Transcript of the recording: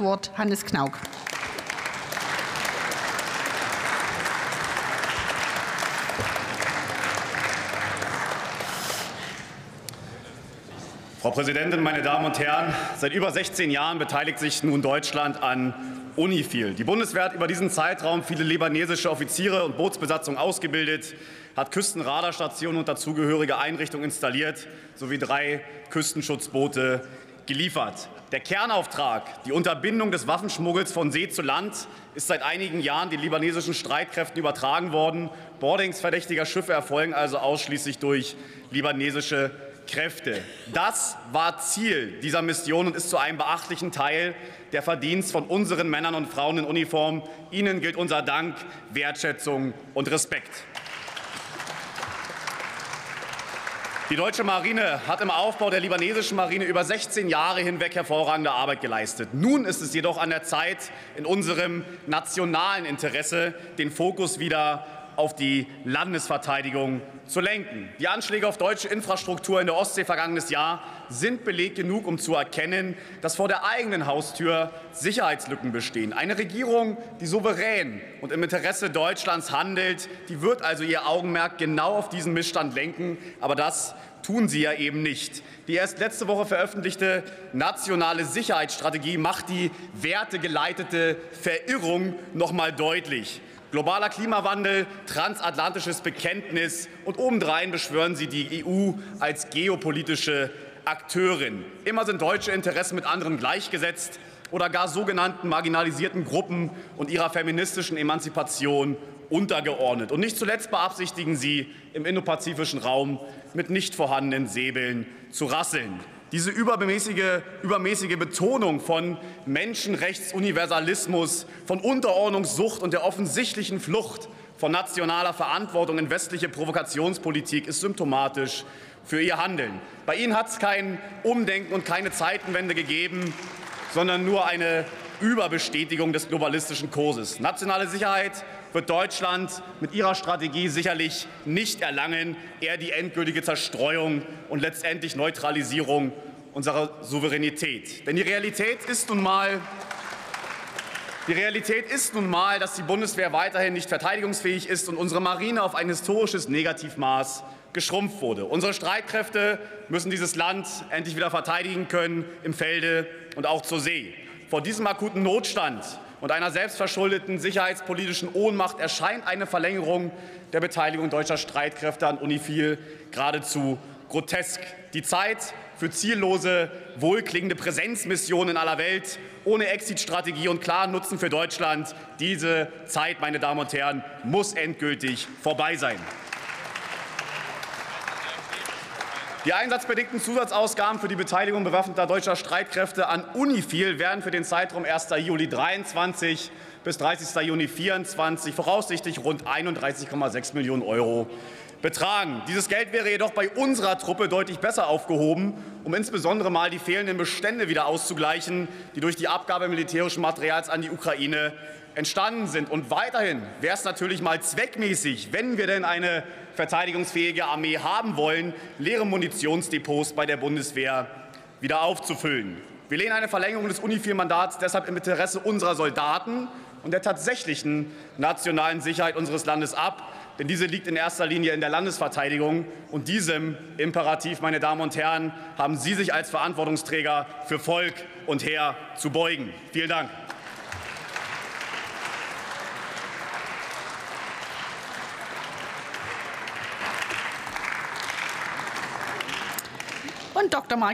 Wort Hannes Knauk. Frau Präsidentin, meine Damen und Herren! Seit über 16 Jahren beteiligt sich nun Deutschland an UNIFIL. Die Bundeswehr hat über diesen Zeitraum viele libanesische Offiziere und Bootsbesatzungen ausgebildet, hat Küstenradarstationen und dazugehörige Einrichtungen installiert sowie drei Küstenschutzboote geliefert. Der Kernauftrag, die Unterbindung des Waffenschmuggels von See zu Land, ist seit einigen Jahren den libanesischen Streitkräften übertragen worden. Boardings verdächtiger Schiffe erfolgen also ausschließlich durch libanesische Kräfte. Das war Ziel dieser Mission und ist zu einem beachtlichen Teil der Verdienst von unseren Männern und Frauen in Uniform. Ihnen gilt unser Dank, Wertschätzung und Respekt. Die deutsche Marine hat im Aufbau der libanesischen Marine über 16 Jahre hinweg hervorragende Arbeit geleistet. Nun ist es jedoch an der Zeit, in unserem nationalen Interesse den Fokus wieder auf die Landesverteidigung zu lenken. Die Anschläge auf deutsche Infrastruktur in der Ostsee vergangenes Jahr sind Beleg genug, um zu erkennen, dass vor der eigenen Haustür Sicherheitslücken bestehen. Eine Regierung, die souverän und im Interesse Deutschlands handelt, die wird also ihr Augenmerk genau auf diesen Missstand lenken. Aber das tun sie ja eben nicht. Die erst letzte Woche veröffentlichte nationale Sicherheitsstrategie macht die wertegeleitete Verirrung noch mal deutlich. Globaler Klimawandel, transatlantisches Bekenntnis und obendrein beschwören sie die EU als geopolitische Akteurin. Immer sind deutsche Interessen mit anderen gleichgesetzt oder gar sogenannten marginalisierten Gruppen und ihrer feministischen Emanzipation untergeordnet. Und nicht zuletzt beabsichtigen sie, im indopazifischen Raum mit nicht vorhandenen Säbeln zu rasseln. Diese übermäßige, übermäßige Betonung von Menschenrechtsuniversalismus, von Unterordnungssucht und der offensichtlichen Flucht von nationaler Verantwortung in westliche Provokationspolitik ist symptomatisch für ihr Handeln. Bei Ihnen hat es kein Umdenken und keine Zeitenwende gegeben, sondern nur eine Überbestätigung des globalistischen Kurses. Nationale Sicherheit wird Deutschland mit ihrer Strategie sicherlich nicht erlangen, eher die endgültige Zerstreuung und letztendlich Neutralisierung unserer Souveränität. Denn die Realität ist nun mal die Realität ist nun mal, dass die Bundeswehr weiterhin nicht verteidigungsfähig ist und unsere Marine auf ein historisches Negativmaß geschrumpft wurde. Unsere Streitkräfte müssen dieses Land endlich wieder verteidigen können, im Felde und auch zur See. Vor diesem akuten Notstand und einer selbstverschuldeten sicherheitspolitischen Ohnmacht erscheint eine Verlängerung der Beteiligung deutscher Streitkräfte an UNIFIL geradezu grotesk. Die Zeit für ziellose, wohlklingende Präsenzmissionen in aller Welt ohne Exit-Strategie und klaren Nutzen für Deutschland, diese Zeit, meine Damen und Herren, muss endgültig vorbei sein. Die einsatzbedingten Zusatzausgaben für die Beteiligung bewaffneter deutscher Streitkräfte an UNIFIL werden für den Zeitraum 1. Juli 23 bis 30. Juni 24 voraussichtlich rund 31,6 Millionen Euro betragen. Dieses Geld wäre jedoch bei unserer Truppe deutlich besser aufgehoben, um insbesondere mal die fehlenden Bestände wieder auszugleichen, die durch die Abgabe militärischen Materials an die Ukraine entstanden sind. Und weiterhin wäre es natürlich mal zweckmäßig, wenn wir denn eine verteidigungsfähige Armee haben wollen, leere Munitionsdepots bei der Bundeswehr wieder aufzufüllen. Wir lehnen eine Verlängerung des UNIFIL-Mandats deshalb im Interesse unserer Soldaten und der tatsächlichen nationalen Sicherheit unseres Landes ab. Denn diese liegt in erster Linie in der Landesverteidigung. Und diesem Imperativ, meine Damen und Herren, haben Sie sich als Verantwortungsträger für Volk und Heer zu beugen. Vielen Dank. Dr. Mike.